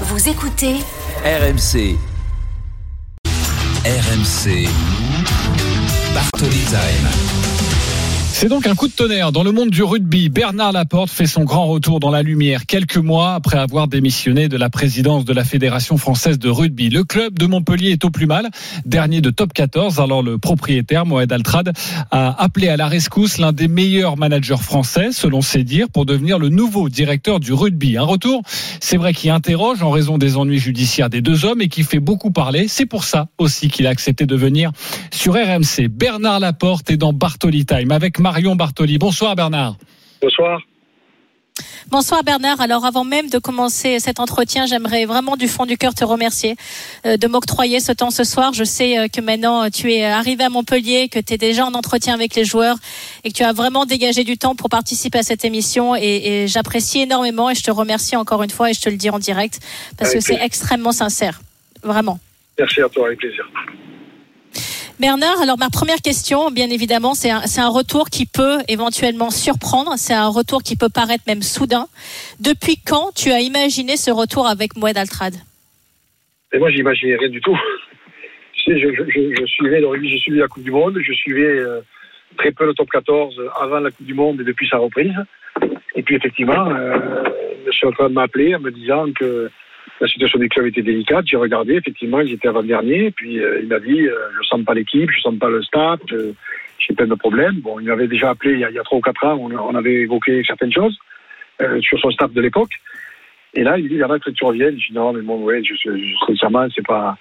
Vous écoutez RMC. RMC. Bartoli. C'est donc un coup de tonnerre dans le monde du rugby. Bernard Laporte fait son grand retour dans la lumière quelques mois après avoir démissionné de la présidence de la Fédération française de rugby. Le club de Montpellier est au plus mal, dernier de top 14. Alors le propriétaire Mohamed Altrad a appelé à la rescousse l'un des meilleurs managers français, selon ses dires, pour devenir le nouveau directeur du rugby. Un retour, c'est vrai, qui interroge en raison des ennuis judiciaires des deux hommes et qui fait beaucoup parler. C'est pour ça aussi qu'il a accepté de venir sur RMC. Bernard Laporte est dans Bartoli Time avec Marion Bartoli. Bonsoir Bernard. Bonsoir. Bonsoir Bernard. Alors avant même de commencer cet entretien, j'aimerais vraiment du fond du cœur te remercier euh, de m'octroyer ce temps ce soir. Je sais euh, que maintenant tu es arrivé à Montpellier, que tu es déjà en entretien avec les joueurs et que tu as vraiment dégagé du temps pour participer à cette émission et, et j'apprécie énormément et je te remercie encore une fois et je te le dis en direct parce Avec que c'est extrêmement sincère. Vraiment. Merci à toi, avec plaisir. Bernard, alors ma première question, bien évidemment, c'est un, retour qui peut éventuellement surprendre, c'est un retour qui peut paraître même soudain. Depuis quand tu as imaginé ce retour avec Moed Altrad? Et moi, j'imaginais rien du tout. Je, je, je, je suivais j'ai suivi la Coupe du Monde, je suivais euh, très peu le top 14 avant la Coupe du Monde et depuis sa reprise. Et puis, effectivement, euh, je suis en train de m'appeler en me disant que la situation du club était délicate. J'ai regardé, effectivement, ils étaient avant-dernier. Puis, euh, il m'a dit, euh, je sens pas l'équipe, je sens pas le staff, euh, j'ai plein de problèmes. Bon, il m'avait déjà appelé il y a, 3 ou 4 ans, on, avait évoqué certaines choses sur son staff de l'époque. Et là, il me dit, il y en a que tu reviennes. Je dis, non, mais bon, ouais, je, je, je, sincèrement, c'est pas,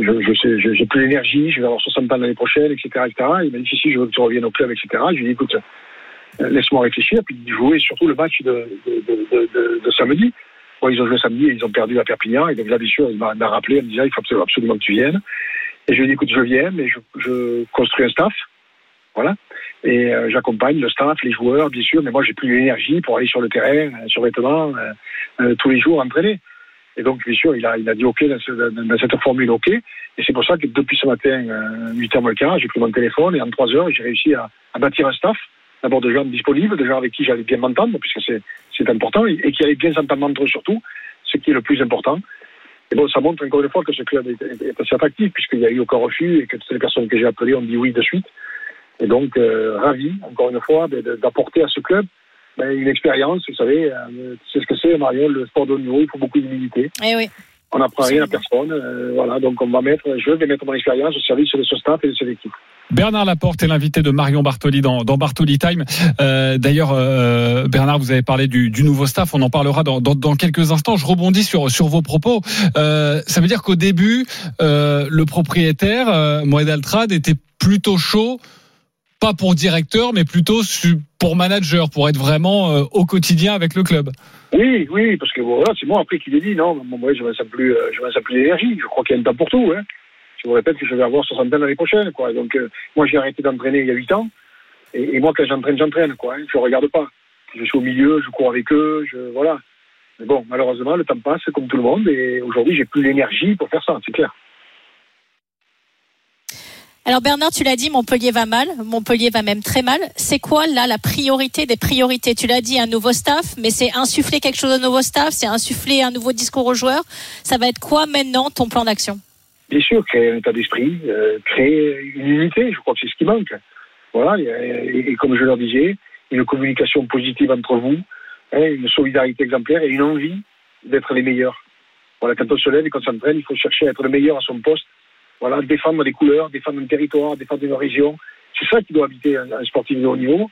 je, je sais, j'ai plus l'énergie, je vais avoir 60 ans l'année prochaine, etc.. Il m'a dit, si, si, je veux que tu reviennes au club, etc. Je lui ai dit, écoute, laisse-moi réfléchir, puis jouer surtout le match de samedi. Ils ont joué samedi et ils ont perdu à Perpignan, et donc là, bien sûr, il m'a rappelé, il me disait, il faut absolument, que tu viennes. Et je lui ai dit, écoute, je viens, mais je, construis un staff, voilà, et euh, j'accompagne le staff, les joueurs, bien sûr, mais moi, j'ai plus l'énergie pour aller sur le terrain, euh, sur vêtements, euh, euh, tous les jours, entraîner. Et donc, bien sûr, il a, il a dit OK dans, ce- dans- dans cette formule OK. Et c'est pour ça que depuis ce matin, euh, 8h moins le quart, j'ai pris mon téléphone et en 3 heures, j'ai réussi à bâtir un staff. D'abord de gens disponibles, de gens avec qui j'allais bien m'entendre, puisque c'est, important, et, et qui allaient bien s'entendre entre eux surtout, ce qui est le plus important. Et bon, ça montre encore une fois que ce club est, est- est assez attractif, puisqu'il n'y a eu aucun refus et que toutes les personnes que j'ai appelées ont dit oui de suite. Et donc, euh, ravi, encore une fois, d'apporter à ce club ben, une expérience. Vous savez, euh, c'est ce que c'est, Marion, le sport de haut niveau, il faut beaucoup d'humilité. Eh oui. On n'apprend rien à personne. euh, voilà, donc on va mettre, je vais mettre mon expérience au service de ce staff et de cette équipe. Bernard Laporte est l'invité de Marion Bartoli dans, Bartoli Time. Euh, D'ailleurs, euh, Bernard, vous avez parlé du, nouveau staff. On en parlera dans, quelques instants. Je rebondis sur, vos propos. Euh, ça veut dire qu'au début, le propriétaire, Moed Altrad, était plutôt chaud, pas pour directeur, mais plutôt pour manager, pour être vraiment au quotidien avec le club. Oui, oui, parce que voilà, c'est moi après qui l'ai dit, non, moi, je ne sens plus, je plus d'énergie. Je crois qu'il y a un temps pour tout. Hein. Je vous répète que je vais avoir 60 ans l'année prochaine. Quoi. Donc, euh, moi, j'ai arrêté d'entraîner il y a 8 ans. Et, moi, quand j'entraîne, j'entraîne. Quoi, hein. Je ne regarde pas. Je suis au milieu, je cours avec eux, je, voilà. Mais bon, malheureusement, le temps passe comme tout le monde. Et aujourd'hui, j'ai plus l'énergie pour faire ça, c'est clair. Alors Bernard, tu l'as dit, Montpellier va mal, Montpellier va même très mal. C'est quoi là la priorité des priorités? Tu l'as dit, un nouveau staff, mais c'est insuffler quelque chose au nouveau staff, c'est insuffler un nouveau discours aux joueurs. Ça va être quoi maintenant ton plan d'action? Bien sûr, créer un état d'esprit, euh, créer une unité, je crois que c'est ce qui manque. Voilà, et, comme je leur disais, une communication positive entre vous, hein, une solidarité exemplaire et une envie d'être les meilleurs. Quand on se lève et qu'on s'entraîne, il faut chercher à être le meilleur à son poste. Voilà, défendre des couleurs, défendre un territoire, défendre une région. C'est ça qui doit habiter un, un sportif de haut niveau,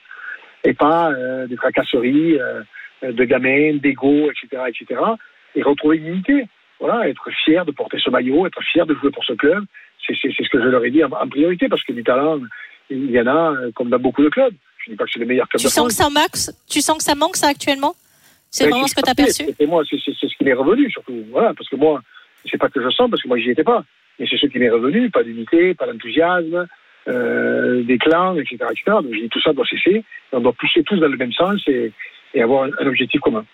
et pas euh, des tracasseries euh, de gamins, d'ego, etc., etc. Et retrouver une unité. Voilà, être fier de porter ce maillot, être fier de jouer pour ce club, c'est c'est- c'est ce que je leur ai dit en, en priorité, parce que du talent, il y en a euh, comme dans beaucoup de clubs. Je ne dis pas que c'est le meilleur club Tu de sens que ça manque Tu sens que ça manque ça actuellement? C'est vraiment c'est ce que tu as perçu? Et moi, c'est c'est- c'est ce qui m'est revenu, surtout. Voilà, parce que moi, c'est pas que je sens, parce que moi, j'y étais pas. Mais c'est ce qui m'est revenu, pas d'unité, pas d'enthousiasme, euh, des clans, etc., etc. Donc, j'ai dit, tout ça doit cesser. On doit pousser tous dans le même sens et, et avoir un, un objectif commun.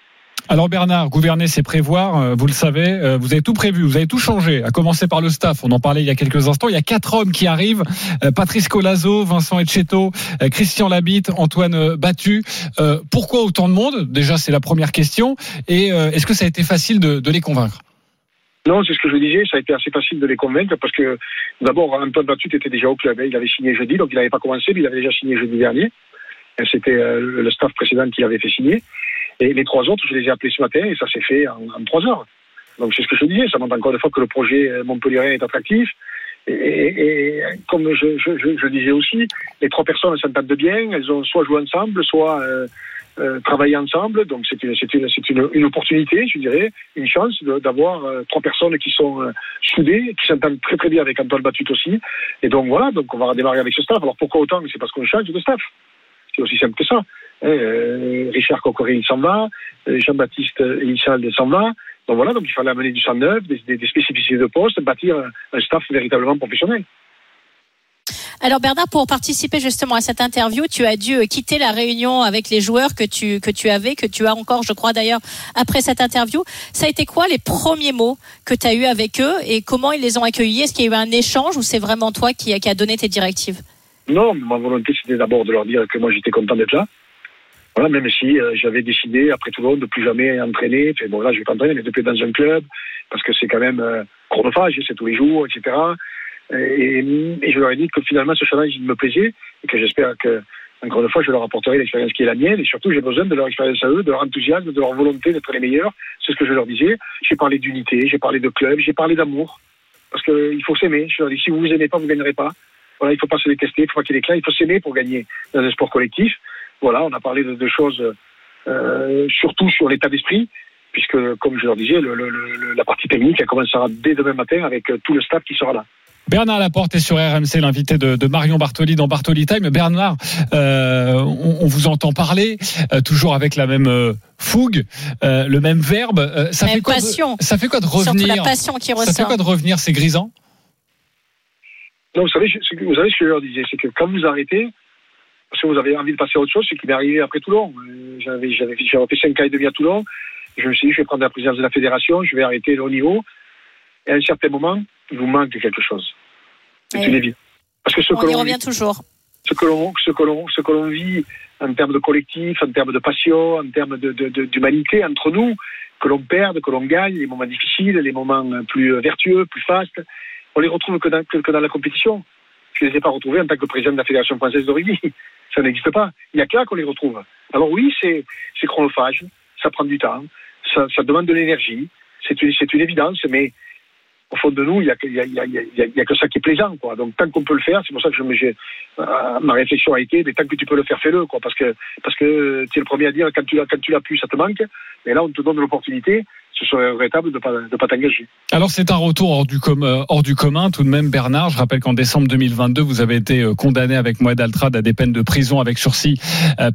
Alors Bernard, gouverner c'est prévoir, euh, vous le savez, euh, vous avez tout prévu, vous avez tout changé, à commencer par le staff, on en parlait il y a quelques instants, il y a quatre hommes qui arrivent, euh, Patrice Colazo, Vincent Etcheto, Christian Labitte, Antoine Battu. Pourquoi autant de monde? Déjà c'est la première question, et est-ce que ça a été facile de, les convaincre? Non, c'est ce que je disais, ça a été assez facile de les convaincre parce que d'abord, Antoine Batut était déjà au club, hein. il avait signé jeudi, donc il n'avait pas commencé, mais il avait déjà signé jeudi dernier. C'était le staff précédent qui l'avait fait signer. Et les trois autres, je les ai appelés ce matin et ça s'est fait en, trois heures. Donc c'est ce que je disais, ça montre encore une fois que le projet euh, Montpellier est attractif. Et, comme je, disais aussi, les trois personnes s'entendent bien, elles ont soit joué ensemble, soit euh, euh, travaillé ensemble. Donc c'est une, une, une, une, opportunité, je dirais, une chance d'avoir trois personnes qui sont soudées, qui s'entendent très très bien avec Antoine Batut aussi. Et donc voilà, donc on va redémarrer avec ce staff. Alors pourquoi autant? C'est parce qu'on change de staff. C'est aussi simple que ça. Euh, Richard Cocorine s'en va, Jean-Baptiste Elissalde s'en va. Donc voilà, donc il fallait amener du sang neuf, des, des, des spécificités de poste, bâtir un, un staff véritablement professionnel. Alors Bernard, pour participer justement à cette interview, tu as dû quitter la réunion avec les joueurs que tu que tu avais, que tu as encore, je crois d'ailleurs, après cette interview. Ça a été quoi les premiers mots que tu as eu avec eux et comment ils les ont accueillis? Est-ce qu'il y a eu un échange ou c'est vraiment toi qui, qui a donné tes directives? Non, ma volonté c'était d'abord de leur dire que moi j'étais content d'être là. Même si euh, j'avais décidé après monde de plus jamais entraîner. Enfin, bon là je vais pas entraîner, mais de plus dans un club parce que c'est quand même euh, chronophage, c'est tous les jours, etc. Et, je leur ai dit que finalement ce challenge me plaisait et que j'espère que encore une fois je leur apporterai l'expérience qui est la mienne et surtout j'ai besoin de leur expérience à eux, de leur enthousiasme, de leur volonté d'être les meilleurs. C'est ce que je leur disais. J'ai parlé d'unité, j'ai parlé de club, j'ai parlé d'amour parce qu'il faut s'aimer. Je leur dis si vous vous aimez pas vous gagnerez pas. Voilà, il faut pas se détester, il faut pas qu'il est clair, il faut s'aimer pour gagner dans un sport collectif. Voilà, on a parlé de, de choses euh, surtout sur l'état d'esprit puisque comme je leur disais le, le, le, la partie technique elle commencera dès demain matin avec tout le staff qui sera là. Bernard Laporte est sur RMC, l'invité de, de, Marion Bartoli dans Bartoli Time. Bernard, euh, on, on, vous entend parler, euh, toujours avec la même euh, fougue, le même verbe. ça, même fait quoi passion. De, ça fait quoi de revenir Surtout la passion qui ressort. Ça fait quoi de revenir C'est grisant? Non, vous savez, vous savez ce que je leur disais, c'est que quand vous arrêtez, parce que vous avez envie de passer à autre chose, c'est qu'il m'est arrivé après Toulon. J'avais, j'avais, j'avais fait 5 ans et demi à Toulon. Je me suis dit, je vais prendre la présidence de la fédération, je vais arrêter le haut niveau. Et à un certain moment, il vous manque quelque chose. C'est une évidence. Parce que ce On que y revient vit, toujours. Ce que l'on, ce que l'on, ce que l'on vit en termes de collectif, en termes de passion, en termes de, de, de, d'humanité entre nous, que l'on perde, que l'on gagne, les moments difficiles, les moments plus vertueux, plus fastes, on les retrouve que dans, que, que dans la compétition. Je ne les ai pas retrouvés en tant que président de la Fédération française de rugby. Ça n'existe pas. Il n'y a que là qu'on les retrouve. Alors oui, c'est, chronophage, ça prend du temps, ça, demande de l'énergie, c'est une, une évidence, mais au fond de nous, il n'y a, y a, y a, y a, que ça qui est plaisant. Quoi. Donc tant qu'on peut le faire, c'est pour ça que je euh, ma réflexion a été, mais tant que tu peux le faire, fais-le. Parce que, parce que tu es le premier à dire, quand tu l'as pu, ça te manque. Mais là, on te donne l'opportunité. Ce serait regrettable de ne pas, de pas t'engager. Alors c'est un retour hors du, com euh, hors du commun tout de même Bernard. Je rappelle qu'en décembre 2022 vous avez été euh, condamné avec Moed Altrad à des peines de prison avec sursis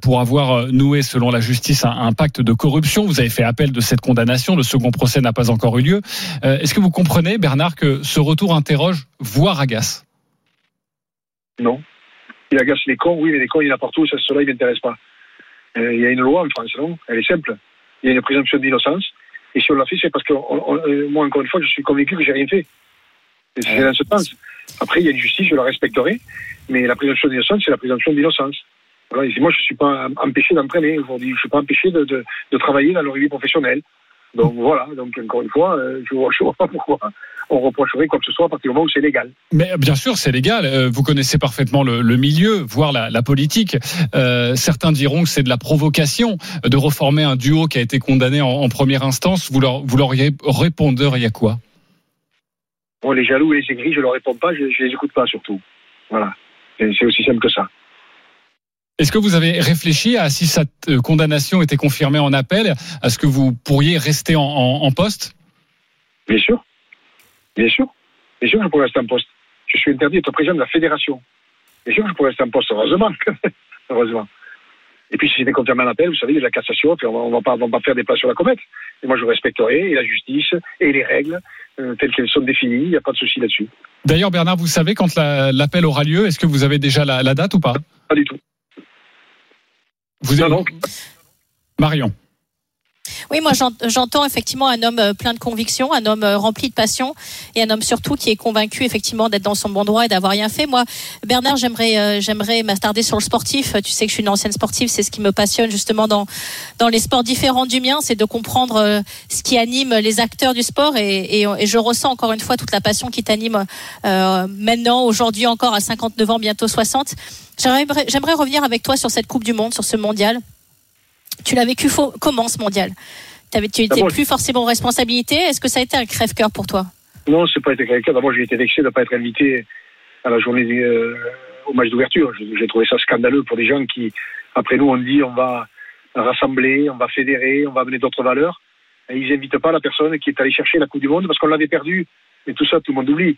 pour avoir noué selon la justice un, un, pacte de corruption. Vous avez fait appel de cette condamnation. Le second procès n'a pas encore eu lieu. Est-ce que vous comprenez Bernard que ce retour interroge voire agace? Non. Il agace les cons, oui, mais les cons il y en a partout. Ça, cela il m'intéresse pas. il y a une loi en France, non? Elle est simple. Il y a une présomption d'innocence. Et si on l'a fait, c'est parce que on, on, moi, encore une fois, je suis convaincu que j'ai rien fait. C'est dans ce sens. Après, il y a une justice, je la respecterai, mais la présomption d'innocence, c'est la présomption d'innocence. Voilà, moi, je ne suis pas empêché d'entraîner aujourd'hui, je ne suis pas empêché de, de, de, travailler dans le rugby professionnel. Donc voilà, donc encore une fois, euh, je ne vois, vois, pas pourquoi on reprocherait quoi que ce soit à partir du moment où c'est légal. Mais bien sûr, c'est légal. Euh, vous connaissez parfaitement le, le milieu, voire la, la politique. Euh, certains diront que c'est de la provocation de reformer un duo qui a été condamné en, en première instance. Vous leur, vous leur réponderiez quoi? Bon, Les jaloux et les aigris, je ne leur réponds pas, je ne les écoute pas surtout. Voilà, c'est aussi simple que ça. Est-ce que vous avez réfléchi à si cette euh, condamnation était confirmée en appel, à ce que vous pourriez rester en, en, en poste? Bien sûr. Bien sûr. Bien sûr que je pourrais rester en poste. Je suis interdit d'être président de la fédération. Bien sûr que je pourrais rester en poste, heureusement. heureusement. Et puis si c'était confirmé en appel, vous savez, il y a de la cassation, puis on ne va, pas, on va pas faire des pas sur la comète. Et moi, je respecterai et la justice et les règles euh, telles qu'elles sont définies. Il n'y a pas de souci là-dessus. D'ailleurs, Bernard, vous savez quand l'appel la, aura lieu Est-ce que vous avez déjà la, la date ou pas? Pas du tout. Vous non. Marion. Oui, moi j'entends effectivement un homme euh, plein de convictions, un homme euh, rempli de passion et un homme surtout qui est convaincu effectivement d'être dans son bon droit et d'avoir rien fait. Moi, Bernard, j'aimerais euh, j'aimerais m'attarder sur le sportif. Tu sais que je suis une ancienne sportive, c'est ce qui me passionne justement dans dans les sports différents du mien, c'est de comprendre ce qui anime les acteurs du sport et, et, je ressens encore une fois toute la passion qui t'anime euh, maintenant, aujourd'hui encore à 59 ans, bientôt 60. J'aimerais revenir avec toi sur cette Coupe du Monde, sur ce mondial. Tu l'as vécu comment ce mondial? Tu n'étais ah, plus forcément en responsabilité? Est-ce que ça a été un crève-cœur pour toi? Non, c'est pas été un crève-cœur. D'abord, j'ai été vexé de ne pas être invité à la journée euh, au match d'ouverture. J'ai trouvé ça scandaleux pour des gens qui, après nous, on dit on va rassembler, on va fédérer, on va amener d'autres valeurs. Et ils n'invitent pas la personne qui est allée chercher la Coupe du Monde parce qu'on l'avait perdue. Et tout ça, tout le monde oublie.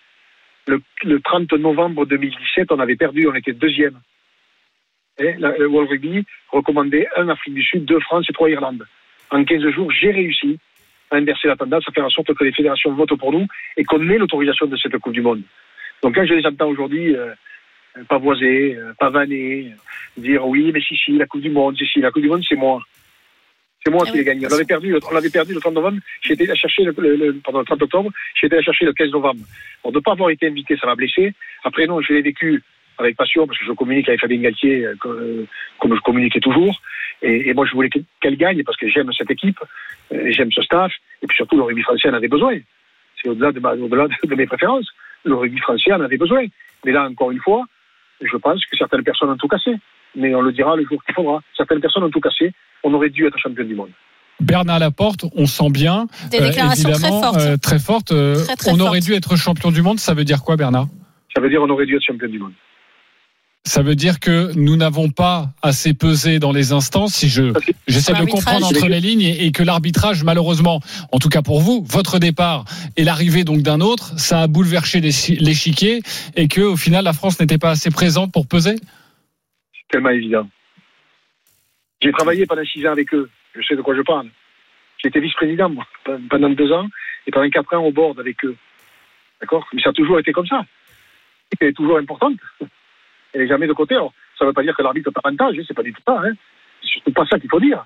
Le, le, 30 novembre 2017, on avait perdu, on était deuxième. Le World Rugby recommandait un Afrique du Sud, deux France et trois Irlande. En 15 jours, j'ai réussi à inverser la tendance, à faire en sorte que les fédérations votent pour nous et qu'on ait l'autorisation de cette Coupe du Monde. Donc quand je les entends aujourd'hui euh, pavoiser, euh, pavaner, dire oui, mais si, si, la Coupe du Monde, si, si, la Coupe du Monde, c'est moi. C'est moi ah qui l'ai gagné. On l'avait perdu, on l'avait perdu le 30 novembre. Été la chercher le, le, le 30 octobre. Été la chercher le 15 novembre. Bon, de ne pas avoir été invité, ça m'a blessé. Après, non, je l'ai vécu avec passion parce que je communique avec Fabien Galtier euh, euh, comme je communiquais toujours. Et, et moi, je voulais qu'elle gagne parce que j'aime cette équipe, euh, j'aime ce staff. Et puis surtout, le rugby français en avait besoin. C'est au-delà de, au -delà de mes préférences. Le rugby français en avait besoin. Mais là, encore une fois, je pense que certaines personnes ont tout cassé. Mais on le dira le jour qu'il faudra. Certaines personnes ont tout cassé on aurait dû être champion du monde. Bernard Laporte, on sent bien, Des déclarations euh, très fortes. Euh, on aurait dû être champion du monde. Ça veut dire quoi, Bernard? Ça veut dire on aurait dû être champion du monde. Ça veut dire que nous n'avons pas assez pesé dans les instances, si je j'essaie de comprendre entre les lignes, et, que l'arbitrage, malheureusement, en tout cas pour vous, votre départ et l'arrivée donc d'un autre, ça a bouleversé l'échiquier et que au final la France n'était pas assez présente pour peser? C'est tellement évident. J'ai travaillé pendant six ans avec eux. Je sais de quoi je parle. J'étais vice-président, moi, pendant deux ans, et pendant quatre ans au board avec eux. D'accord? Mais ça a toujours été comme ça. Elle est toujours importante. Elle n'est jamais de côté. Alors, ça ne veut pas dire que l'arbitre pas avantage, c'est pas du tout ça. Hein. C'est surtout pas ça qu'il faut dire.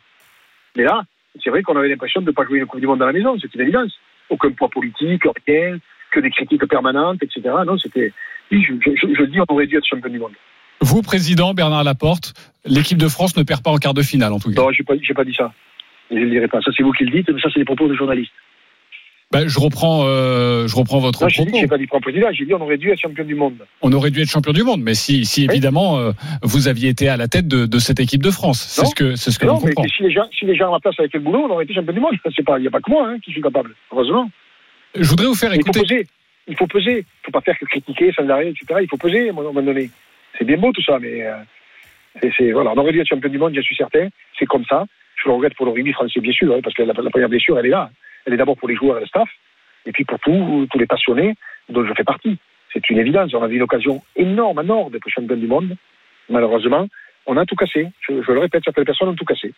Mais là, c'est vrai qu'on avait l'impression de ne pas jouer une Coupe du Monde dans la maison, c'est une évidence. Aucun poids politique, rien, que des critiques permanentes, etc. Non, c'était. Oui, je, je, je, dis, on aurait dû être champion du monde. Vous, président Bernard Laporte, l'équipe de France ne perd pas en quart de finale, en tout cas. Non, je n'ai pas, pas, dit ça. Je ne le dirai pas. Ça, c'est vous qui le dites, mais ça, c'est les propos de journalistes. Ben, je reprends, euh, je reprends votre non, propos. Je n'ai pas dit président, j'ai dit on aurait dû être champion du monde. On aurait dû être champion du monde, mais si, si évidemment euh, vous aviez été à la tête de, de cette équipe de France, c'est ce que, c'est ce que non, mais, si les gens, si les gens à ma place avaient fait le boulot, on aurait été champion du monde. C'est pas, il n'y a pas que moi hein, qui suis capable, heureusement. Je voudrais vous faire écouter. Il faut peser. Il faut peser. Faut pas faire que critiquer sans arrêt, etc. Il faut peser à un moment donné c'est bien beau tout ça, mais euh, c'est, voilà, on aurait dû être champion du monde, je suis certain. C'est comme ça. Je le regrette pour le rugby français, bien sûr, hein, parce que la, première blessure, elle est là. Elle est d'abord pour les joueurs et le staff, et puis pour tous, tous les passionnés dont je fais partie. C'est une évidence. On a eu une occasion énorme à Nord d'être champion du monde. Malheureusement, on a tout cassé. Je le répète, certaines personnes ont tout cassé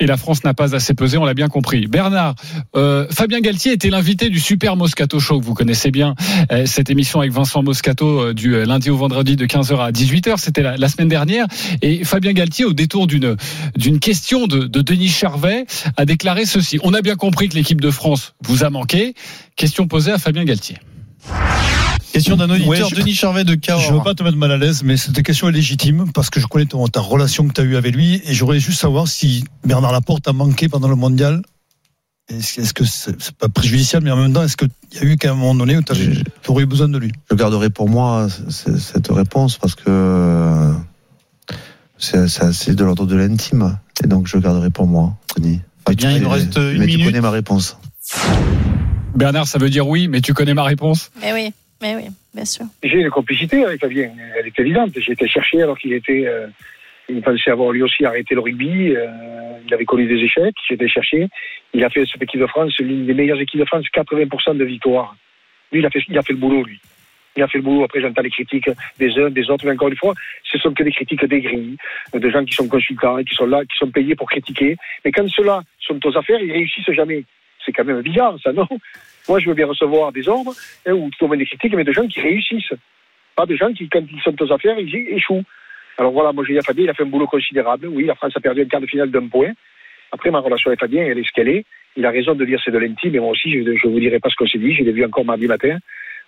et la France n'a pas assez pesé, on l'a bien compris. Bernard, euh, Fabien Galtier était l'invité du Super Moscato Show, vous connaissez bien euh, cette émission avec Vincent Moscato euh, du lundi au vendredi de 15h à 18h, c'était la, semaine dernière. Et Fabien Galtier, au détour d'une d'une question de, de Denis Charvet, a déclaré ceci. On a bien compris que l'équipe de France vous a manqué. Question posée à Fabien Galtier. Question d'un auditeur, Denis Charvet de Cahors. Je veux pas te mettre mal à l'aise, mais cette question est légitime parce que je connais ton, ta relation que tu as eue avec lui et j'aurais juste savoir si Bernard Laporte a manqué pendant le mondial. Est-ce que c'est pas préjudiciable, mais en même temps, est-ce qu'il y a eu qu'à un moment donné où tu aurais eu besoin de lui? Je garderai pour moi cette réponse parce que c'est de l'ordre de l'intime. Et donc je garderai pour moi, Denis. bien, il nous reste une mais minute. tu connais ma réponse. Bernard, ça veut dire oui, mais tu connais ma réponse? Mais oui. Mais oui, bien sûr. J'ai une complicité avec Fabien, elle est évidente. J'ai été chercher alors qu'il était. Euh, il pensait avoir lui aussi arrêté le rugby. Euh, il avait connu des échecs. J'ai été chercher. Il a fait cette équipe de France, l'une des meilleures équipes de France, 80% de victoires. Lui, il a, fait, il a fait le boulot, lui. Il a fait le boulot. Après, j'entends les critiques des uns, des autres. Mais encore une fois, ce sont que des critiques des grilles, de gens qui sont consultants, qui sont là, qui sont payés pour critiquer. Mais quand ceux-là sont aux affaires, ils réussissent jamais. C'est quand même bizarre, ça, non? Moi, je veux bien recevoir des ordres hein, ou des critiques, mais de gens qui réussissent. Pas de gens qui, quand ils sont aux affaires, ils échouent. Alors voilà, moi, j'ai Fabien, il a fait un boulot considérable. Oui, la France a perdu un quart de finale d'un point. Après, ma relation est pas bien, elle est ce qu'elle est. Il a raison de dire c'est de l'intime, mais moi aussi, je ne vous dirai pas ce qu'on s'est dit. Je l'ai vu encore mardi matin.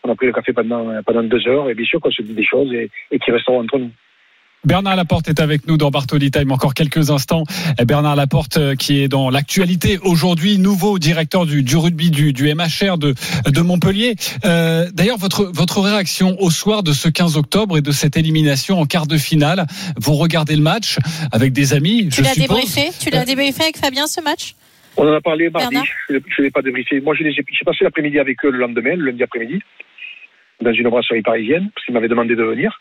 On a pris le café pendant, pendant deux heures, et bien sûr qu'on se dit des choses et, et qui resteront entre nous. Bernard Laporte est avec nous dans Bartoli Time encore quelques instants. Bernard Laporte euh, qui est dans l'actualité aujourd'hui, nouveau directeur du, du rugby du, du, MHR de, de Montpellier. Euh, D'ailleurs, votre, votre réaction au soir de ce 15 octobre et de cette élimination en quart de finale, vous regardez le match avec des amis. Tu l'as débriefé Tu l'as débriefé avec Fabien ce match? On en a parlé mardi. Je ne l'ai pas débriefé. Moi, j'ai passé l'après-midi avec eux le lendemain, le lundi après-midi, dans une brasserie parisienne, parce qu'ils m'avaient demandé de venir.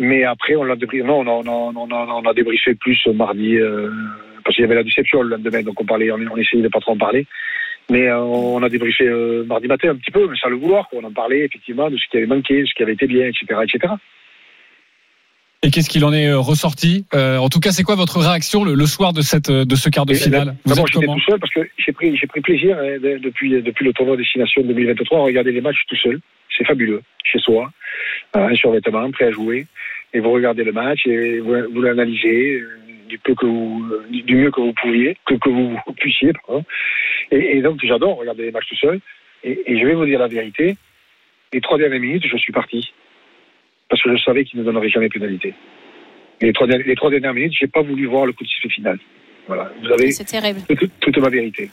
Mais après, on l'a débriefé. Non, non, non, on a débriefé plus mardi, euh, parce qu'il y avait la déception le lendemain, donc on parlait, on, on essayait de pas trop en parler. Mais euh, on a débriefé euh, mardi matin un petit peu, mais sans le vouloir. On en parlait effectivement de ce qui avait manqué, ce qui avait été bien, etc., etc. Et qu'est-ce qu'il en est ressorti euh, En tout cas, c'est quoi votre réaction le, le, soir de cette de ce quart de finale? tout seul parce que j'ai pris j'ai pris plaisir hein, depuis depuis le tournoi destination 2023 à regarder les matchs tout seul. C'est fabuleux chez soi, un survêtement, prêt à jouer, et vous regardez le match et vous, vous l'analysez du peu que vous du mieux que vous pouviez que que vous puissiez. Et, et donc j'adore regarder les matchs tout seul. Et, et je vais vous dire la vérité. Les trois dernières minutes, je suis parti parce que je savais qu'il ne donnerait jamais pénalité. Et les trois, les trois dernières minutes, j'ai pas voulu voir le coup de sifflet final. Voilà, vous avez toute, toute, ma vérité.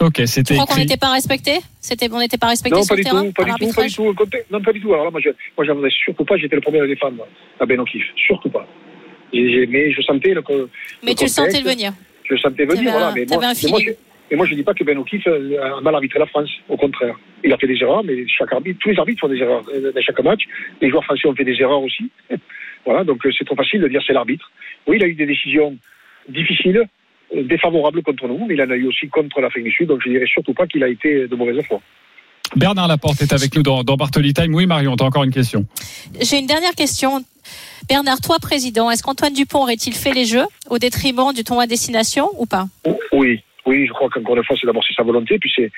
Ok, c'était. Tu crois qu'on n'était pas respecté? C'était, on n'était pas respecté non, sur pas le terrain tout, pas du tout, pas du tout. Non, pas du tout. Alors là, moi, je, moi, surtout pas. J'étais le premier à le défendre à Ben O'Keefe, surtout pas. mais je sentais le. Mais le tu le sentais venir. Je le sentais venir, voilà. Mais moi, un mais moi, je, et moi, je ne dis pas que Ben O'Keefe a mal arbitré la France. Au contraire. Il a fait des erreurs, mais chaque arbitre, tous les arbitres font des erreurs dans chaque match. Les joueurs français ont fait des erreurs aussi. voilà, donc c'est trop facile de dire c'est l'arbitre. Oui, il a eu des décisions difficiles, défavorables contre nous, mais il en a eu aussi contre l'Afrique du Sud, donc je ne dirais surtout pas qu'il a été de mauvaise foi. Bernard Laporte est avec nous dans, dans Bartoli Time. Oui, Marion, tu as encore une question. J'ai une dernière question. Bernard, toi, président, est-ce qu'Antoine Dupont aurait-il fait les Jeux au détriment du tournoi destination ou pas? Oui, oui, je crois qu'encore une fois, c'est d'abord c'est sa volonté, puis c'est,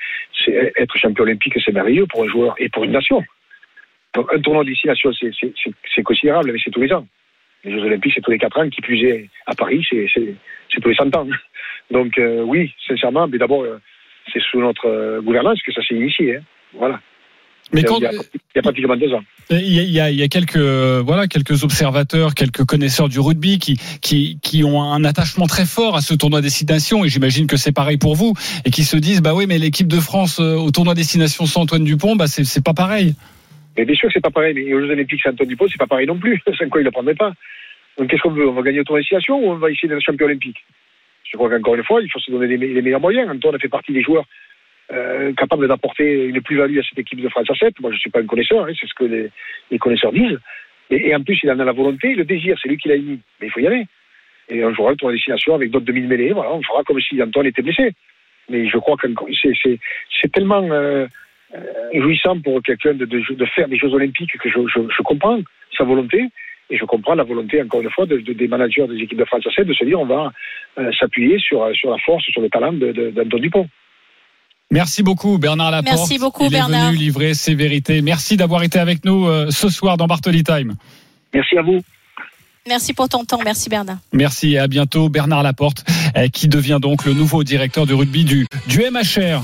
être champion olympique, c'est merveilleux pour un joueur et pour une nation. Donc un tournoi de destination, c'est, c'est, c'est, considérable, mais c'est tous les ans. Les Jeux olympiques, c'est tous les quatre ans, qui plus est à Paris, c'est, tous les cent ans. Donc euh, oui, sincèrement, mais d'abord, euh, c'est sous notre euh, gouvernance que ça s'est initié. Hein. Voilà. Mais quand, il, y a, il y a pratiquement deux ans. Il y, a, il y a, quelques voilà quelques observateurs, quelques connaisseurs du rugby qui, qui qui ont un attachement très fort à ce tournoi destination et j'imagine que c'est pareil pour vous et qui se disent bah oui mais l'équipe de France au tournoi destination sans Antoine Dupont bah c'est c'est pas pareil. Mais bien sûr que c'est pas pareil mais aux Jeux Olympiques sans Antoine Dupont c'est pas pareil non plus sans quoi il le prendrait pas. Donc qu'est-ce qu'on veut? On va gagner au tournoi destination ou on va essayer d'être champion olympique? Je crois qu'encore une fois il faut se donner les, les meilleurs moyens. Antoine fait partie des joueurs euh, capable d'apporter une plus-value à cette équipe de France à 7. Moi, je ne suis pas un connaisseur, hein, c'est ce que les, connaisseurs disent. Et, en plus, il en a la volonté, le désir, c'est lui qui l'a émis. Mais il faut y aller. Et on jouera le tour de destination avec d'autres demi-mêlées. Voilà, on fera comme si Antoine était blessé. Mais je crois que c'est tellement euh, jouissant pour quelqu'un de, faire des Jeux Olympiques que je, comprends sa volonté. Et je comprends la volonté, encore une fois, de, des managers des équipes de France à 7 de se dire on va euh, s'appuyer sur, sur la force, sur le talent d'Antoine Dupont. Merci beaucoup Bernard Laporte. Merci beaucoup Il Bernard. est venu livrer ses vérités. Merci d'avoir été avec nous euh, ce soir dans Bartoli Time. Merci à vous. Merci pour ton temps. Merci Bernard. Merci et à bientôt Bernard Laporte euh, qui devient donc le nouveau directeur du rugby du, du MHR.